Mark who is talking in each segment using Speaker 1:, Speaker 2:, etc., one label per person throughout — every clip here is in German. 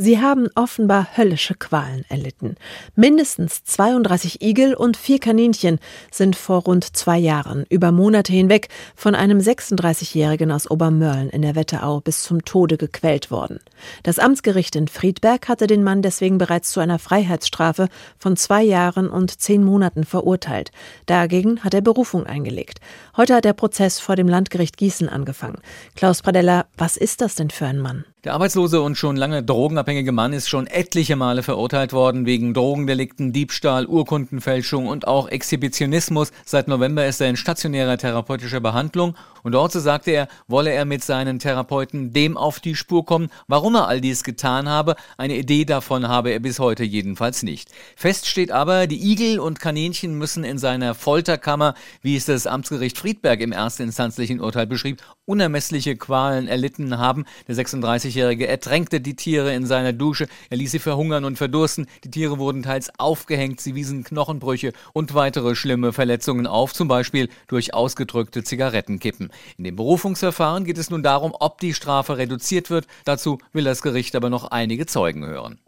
Speaker 1: Sie haben offenbar höllische Qualen erlitten. Mindestens 32 Igel und vier Kaninchen sind vor rund zwei Jahren über Monate hinweg von einem 36-Jährigen aus Obermörlen in der Wetterau bis zum Tode gequält worden. Das Amtsgericht in Friedberg hatte den Mann deswegen bereits zu einer Freiheitsstrafe von zwei Jahren und zehn Monaten verurteilt. Dagegen hat er Berufung eingelegt. Heute hat der Prozess vor dem Landgericht Gießen angefangen. Klaus Pradella, was ist das denn für ein Mann?
Speaker 2: Der arbeitslose und schon lange drogenabhängige Mann ist schon etliche Male verurteilt worden wegen Drogendelikten, Diebstahl, Urkundenfälschung und auch Exhibitionismus. Seit November ist er in stationärer therapeutischer Behandlung und dort, so sagte er, wolle er mit seinen Therapeuten dem auf die Spur kommen, warum er all dies getan habe. Eine Idee davon habe er bis heute jedenfalls nicht. Fest steht aber, die Igel und Kaninchen müssen in seiner Folterkammer, wie es das Amtsgericht Friedberg im erstinstanzlichen Urteil beschrieb, unermessliche Qualen erlitten haben. Der 36-Jährige ertränkte die Tiere in seiner Dusche, er ließ sie verhungern und verdursten. Die Tiere wurden teils aufgehängt, sie wiesen Knochenbrüche und weitere schlimme Verletzungen auf, zum Beispiel durch ausgedrückte Zigarettenkippen. In dem Berufungsverfahren geht es nun darum, ob die Strafe reduziert wird. Dazu will das Gericht aber noch einige Zeugen hören.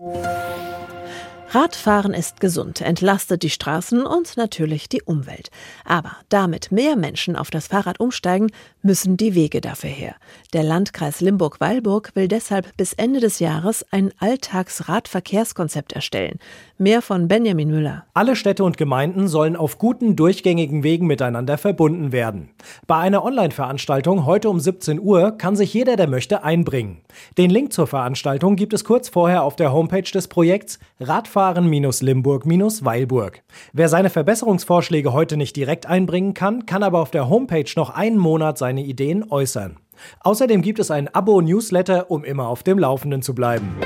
Speaker 1: Radfahren ist gesund, entlastet die Straßen und natürlich die Umwelt. Aber damit mehr Menschen auf das Fahrrad umsteigen, müssen die Wege dafür her. Der Landkreis Limburg-Weilburg will deshalb bis Ende des Jahres ein Alltagsradverkehrskonzept erstellen. Mehr von Benjamin Müller.
Speaker 3: Alle Städte und Gemeinden sollen auf guten, durchgängigen Wegen miteinander verbunden werden. Bei einer Online-Veranstaltung heute um 17 Uhr kann sich jeder, der möchte, einbringen. Den Link zur Veranstaltung gibt es kurz vorher auf der Homepage des Projekts Radfahren Radfahren-Limburg-Weilburg. Wer seine Verbesserungsvorschläge heute nicht direkt einbringen kann, kann aber auf der Homepage noch einen Monat seine Ideen äußern. Außerdem gibt es ein Abo-Newsletter, um immer auf dem Laufenden zu bleiben.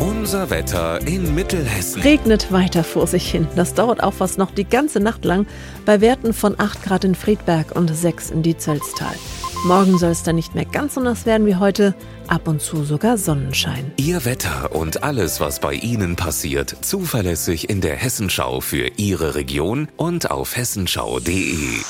Speaker 4: Unser Wetter in Mittelhessen.
Speaker 1: Regnet weiter vor sich hin. Das dauert auch fast noch die ganze Nacht lang bei Werten von 8 Grad in Friedberg und 6 in Dietzelstal. Morgen soll es dann nicht mehr ganz so nass werden wie heute, ab und zu sogar Sonnenschein.
Speaker 4: Ihr Wetter und alles, was bei Ihnen passiert, zuverlässig in der Hessenschau für Ihre Region und auf hessenschau.de.